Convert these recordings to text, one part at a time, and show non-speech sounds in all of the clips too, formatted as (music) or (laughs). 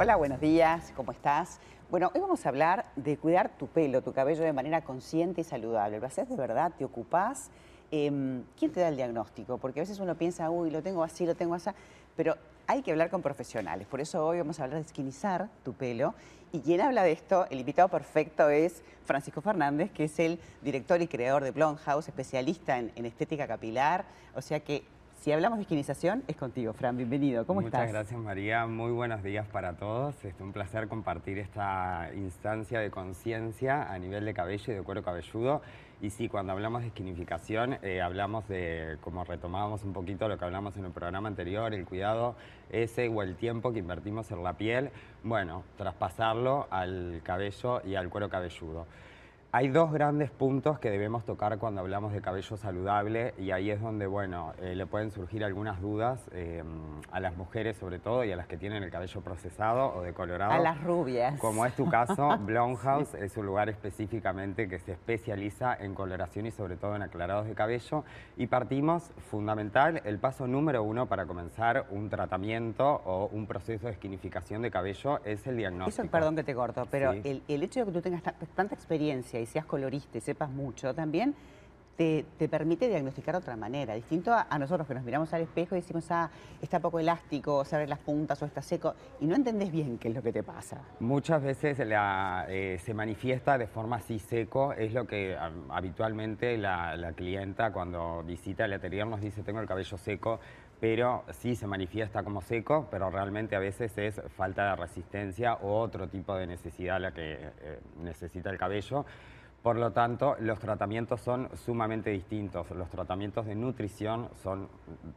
Hola, buenos días, ¿cómo estás? Bueno, hoy vamos a hablar de cuidar tu pelo, tu cabello de manera consciente y saludable. ¿Lo haces de verdad? ¿Te ocupás? Em, ¿Quién te da el diagnóstico? Porque a veces uno piensa, uy, lo tengo así, lo tengo así, pero hay que hablar con profesionales. Por eso hoy vamos a hablar de esquinizar tu pelo. Y quien habla de esto, el invitado perfecto es Francisco Fernández, que es el director y creador de Blonde House, especialista en, en estética capilar. O sea que si hablamos de esquinización, es contigo, Fran. Bienvenido. ¿Cómo estás? Muchas gracias, María. Muy buenos días para todos. Es un placer compartir esta instancia de conciencia a nivel de cabello y de cuero cabelludo. Y sí, cuando hablamos de esquinificación, eh, hablamos de, como retomábamos un poquito lo que hablamos en el programa anterior, el cuidado ese o el tiempo que invertimos en la piel, bueno, traspasarlo al cabello y al cuero cabelludo. Hay dos grandes puntos que debemos tocar cuando hablamos de cabello saludable y ahí es donde, bueno, eh, le pueden surgir algunas dudas eh, a las mujeres sobre todo y a las que tienen el cabello procesado o decolorado. A las rubias. Como es tu caso, (laughs) Blonde House es un lugar específicamente que se especializa en coloración y sobre todo en aclarados de cabello y partimos, fundamental, el paso número uno para comenzar un tratamiento o un proceso de esquinificación de cabello es el diagnóstico. Eso, perdón que te corto, pero el, el hecho de que tú tengas tanta experiencia y seas colorista y sepas mucho también, te, permite diagnosticar de otra manera, distinto a, nosotros que nos miramos al espejo y decimos, ah, está poco elástico, se abren las puntas o está seco, y no entendés bien qué es lo que te pasa. Muchas veces eh, se manifiesta de forma así seco, es lo que habitualmente la, la, clienta cuando visita el atelier nos dice, tengo el cabello seco, pero sí se manifiesta como seco, pero realmente a veces es falta de resistencia o otro tipo de necesidad la que eh, necesita el cabello. Por lo tanto, los tratamientos son sumamente distintos. Los tratamientos de nutrición son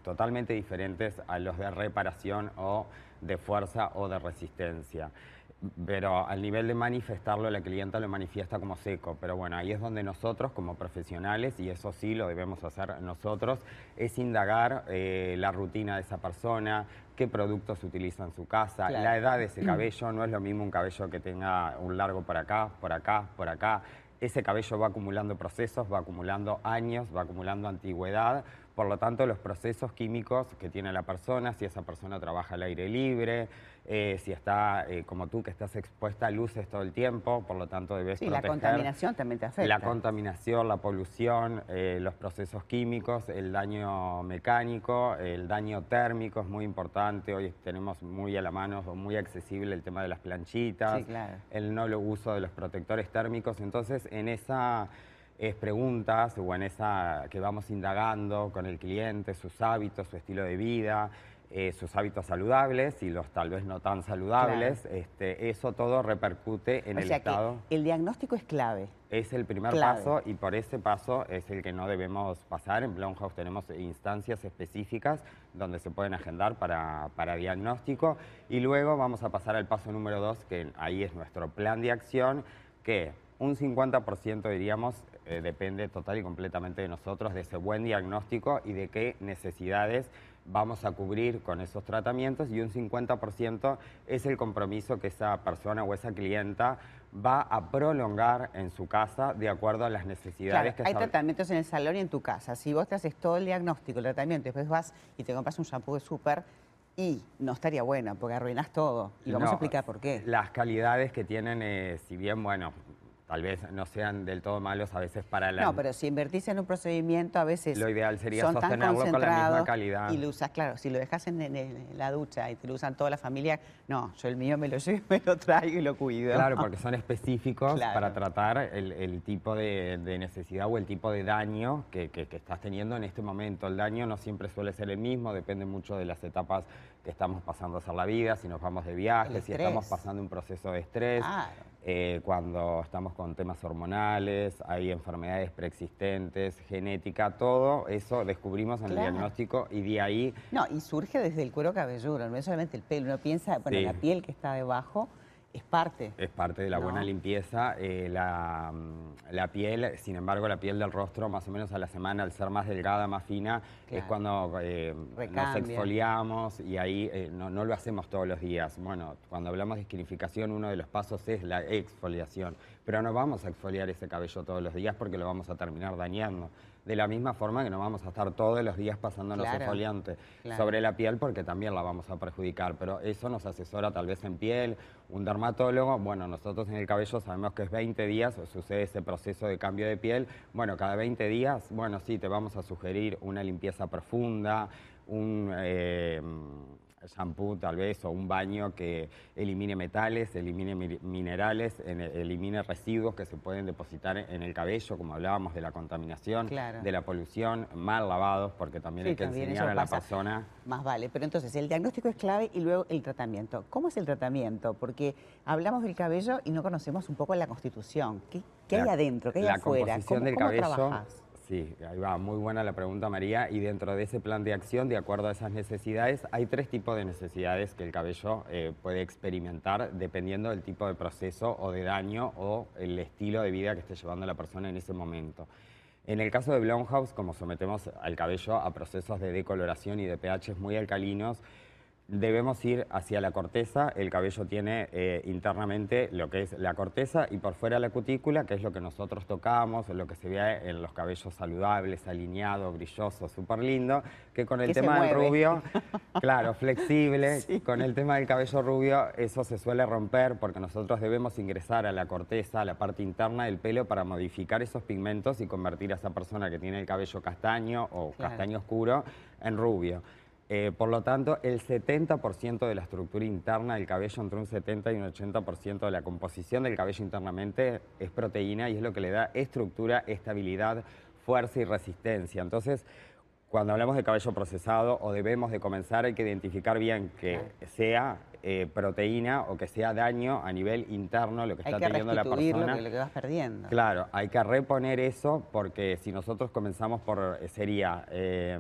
totalmente diferentes a los de reparación o de fuerza o de resistencia pero al nivel de manifestarlo, la clienta lo manifiesta como seco. Pero bueno, ahí es donde nosotros como profesionales, y eso sí lo debemos hacer nosotros, es indagar eh, la rutina de esa persona, qué productos utiliza en su casa, la edad de ese cabello, no es lo mismo un cabello que tenga un largo por acá, por acá, por acá. Ese cabello va acumulando procesos, va acumulando años, va acumulando antigüedad, por lo tanto, los procesos químicos que tiene la persona, si esa persona trabaja al aire libre, eh, si está eh, como tú, que estás expuesta a luces todo el tiempo, por lo tanto debes sí, la contaminación también te afecta. La contaminación, la polución, eh, los procesos químicos, el daño mecánico, el daño térmico es muy importante. Hoy tenemos muy a la mano, muy accesible el tema de las planchitas, el no uso de los protectores térmicos. Entonces, en esa es preguntas o en esa que vamos indagando con el cliente, sus hábitos, su estilo de vida, eh, sus hábitos saludables y los tal vez no tan saludables, este, eso todo repercute en el estado. el diagnóstico es clave. Es el primer paso y por ese paso es el que no debemos pasar. En Blomhouse tenemos instancias específicas donde se pueden agendar para, para diagnóstico y luego vamos a pasar al paso número dos, que ahí es nuestro plan de acción, que un 50% diríamos eh, depende total y completamente de nosotros, de ese buen diagnóstico y de qué necesidades vamos a cubrir con esos tratamientos y un 50% es el compromiso que esa persona o esa clienta va a prolongar en su casa de acuerdo a las necesidades que Hay tratamientos en el salón y en tu casa. Si vos te haces todo el diagnóstico, el tratamiento, después vas y te compras un shampoo de súper, y no estaría bueno, porque arruinas todo. Y vamos a explicar por qué. Las calidades que tienen, eh, si bien, bueno, tal vez no sean del todo malos a veces para la... No, pero si invertís en un procedimiento a veces Lo ideal sería sostenerlo con la misma calidad. Y lo usas, claro, si lo dejas en, la ducha y te lo usan toda la familia, no, yo el mío me lo (laughs) llevo, me lo traigo y lo cuido. Claro, porque son específicos para tratar el, tipo de, necesidad o el tipo de daño que, que, estás teniendo en este momento. El daño no siempre suele ser el mismo, depende mucho de las etapas que estamos pasando a hacer la vida, si nos vamos de viaje, si estamos pasando un proceso de estrés. Eh, cuando estamos con temas hormonales, hay enfermedades preexistentes, genética, todo eso descubrimos en el diagnóstico y de ahí... No, y surge desde el cuero cabelludo, no es solamente el pelo, uno piensa, bueno, la piel que está debajo es parte. Es parte de la buena limpieza. Eh, mm, la, piel, sin embargo, la piel del rostro, más o menos a la semana, al ser más delgada, más fina, es cuando eh, nos exfoliamos y ahí eh, no, no, lo hacemos todos los días. Bueno, cuando hablamos de esquinificación, uno de los pasos es la exfoliación. Pero no vamos a exfoliar ese cabello todos los días porque lo vamos a terminar dañando. De la misma forma que no vamos a estar todos los días pasándonos Claro, exfoliante claro. sobre la piel porque también la vamos a perjudicar, pero eso nos asesora tal vez en piel, un dermatólogo, bueno, nosotros en el cabello sabemos que es 20 días, sucede ese proceso de cambio de piel, bueno, cada 20 días, bueno, sí, te vamos a sugerir una limpieza profunda, un... eh, shampoo tal vez o un baño que elimine metales, elimine mi- minerales, en- elimine residuos que se pueden depositar en el cabello, como hablábamos de la contaminación, Claro. de la polución, mal lavados, porque también Sí, hay que también enseñar a la pasa. persona. Más vale, pero entonces el diagnóstico es clave y luego el tratamiento. ¿Cómo es el tratamiento? Porque hablamos del cabello y no conocemos un poco la constitución. ¿Qué, qué hay La- adentro? ¿Qué hay la afuera? composición ¿Cómo, del cómo cabello. trabajás? Sí, ahí va, muy buena la pregunta María. Y dentro de ese plan de acción, de acuerdo a esas necesidades, hay tres tipos de necesidades que el cabello eh, puede experimentar dependiendo del tipo de proceso o de daño o el estilo de vida que esté llevando la persona en ese momento. En el caso de Blomhouse, como sometemos al cabello a procesos de decoloración y de pH muy alcalinos, debemos ir hacia la corteza. El cabello tiene eh, internamente lo que es la corteza y por fuera la cutícula, que es lo que nosotros tocamos, lo que se ve en los cabellos saludables, alineados, brillosos, súper lindo, que con el Que tema del rubio, (laughs) claro, flexible, con el tema del cabello rubio, eso se suele romper porque nosotros debemos ingresar a la corteza, a la parte interna del pelo para modificar esos pigmentos y convertir a esa persona que tiene el cabello castaño o Claro. castaño oscuro en rubio. Eh, por lo tanto, el 70% de la estructura interna del cabello, entre un 70 y un 80% de la composición del cabello internamente es proteína y es lo que le da estructura, estabilidad, fuerza y resistencia. Entonces, cuando hablamos de cabello procesado o debemos de comenzar, hay que identificar bien que sea eh, proteína o que sea daño a nivel interno, lo que Hay está que teniendo la restituir lo persona. que, lo que vas perdiendo. Claro, hay que reponer eso porque si nosotros comenzamos por, eh, sería eh,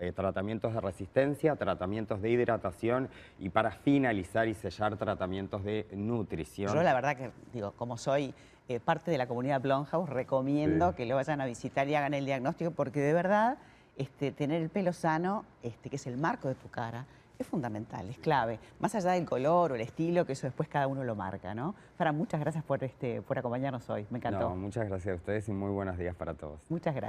eh, tratamientos de resistencia, tratamientos de hidratación y para finalizar y sellar tratamientos de nutrición. Yo la verdad que, digo, como soy eh, parte de la comunidad Blonhouse, recomiendo Sí. que lo vayan a visitar y hagan el diagnóstico porque de verdad este, tener el pelo sano, este, que es el marco de tu cara, es fundamental, es clave. Más allá del color o el estilo, que eso después cada uno lo marca, ¿no? Fran, muchas gracias por, este, por acompañarnos hoy. Me encantó. No, muchas gracias a ustedes y muy buenos días para todos. Muchas gracias.